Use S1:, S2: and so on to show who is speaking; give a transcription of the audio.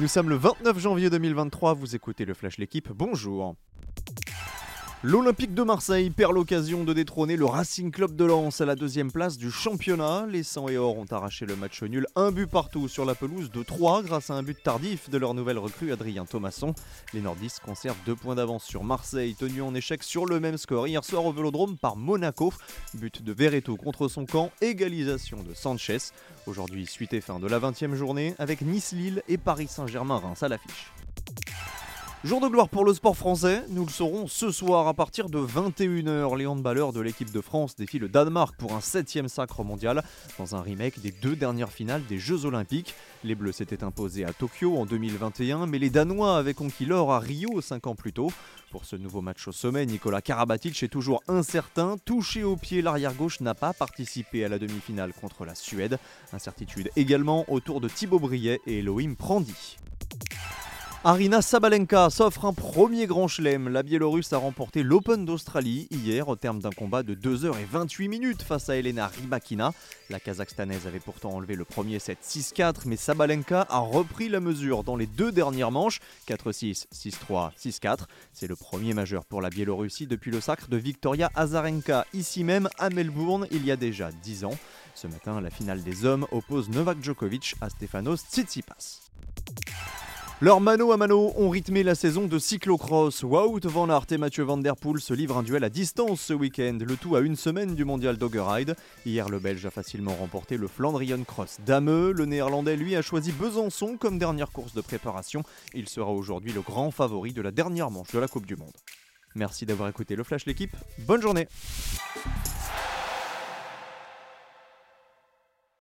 S1: Nous sommes le 29 janvier 2023, vous écoutez le Flash L'équipe, bonjour. L'Olympique de Marseille perd l'occasion de détrôner le Racing Club de Lens à la deuxième place du championnat. Les 100 et or ont arraché le match nul, un but partout sur la pelouse de 3 grâce à un but tardif de leur nouvelle recrue Adrien Thomasson. Les nordistes conservent deux points d'avance sur Marseille, tenu en échec sur le même score hier soir au Vélodrome par Monaco. But de Verreto contre son camp, égalisation de Sanchez. Aujourd'hui, suite et fin de la 20e journée avec Nice-Lille et Paris Saint-Germain-Reims à l'affiche. Jour de gloire pour le sport français, nous le saurons ce soir à partir de 21h. Les handballeurs de l'équipe de France défient le Danemark pour un 7 sacre mondial dans un remake des deux dernières finales des Jeux Olympiques. Les Bleus s'étaient imposés à Tokyo en 2021, mais les Danois avaient conquis l'or à Rio 5 ans plus tôt. Pour ce nouveau match au sommet, Nicolas Karabatic est toujours incertain. Touché au pied, l'arrière-gauche n'a pas participé à la demi-finale contre la Suède. Incertitude également autour de Thibaut Briet et Elohim Prandi. Arina Sabalenka s'offre un premier grand chelem. La Biélorusse a remporté l'Open d'Australie hier au terme d'un combat de 2h28 minutes face à Elena Rybakina. La Kazakhstanaise avait pourtant enlevé le premier set 6-4, mais Sabalenka a repris la mesure dans les deux dernières manches 4-6, 6-3, 6-4. C'est le premier majeur pour la Biélorussie depuis le sacre de Victoria Azarenka, ici même à Melbourne, il y a déjà 10 ans. Ce matin, la finale des hommes oppose Novak Djokovic à Stefanos Tsitsipas. Leurs mano à mano ont rythmé la saison de cyclocross. Wout van Aert et Mathieu Van Der Poel se livrent un duel à distance ce week-end, le tout à une semaine du mondial Dogger Ride. Hier, le Belge a facilement remporté le Flandrian Cross d'Ameux. Le Néerlandais, lui, a choisi Besançon comme dernière course de préparation. Il sera aujourd'hui le grand favori de la dernière manche de la Coupe du Monde. Merci d'avoir écouté le Flash l'équipe. Bonne journée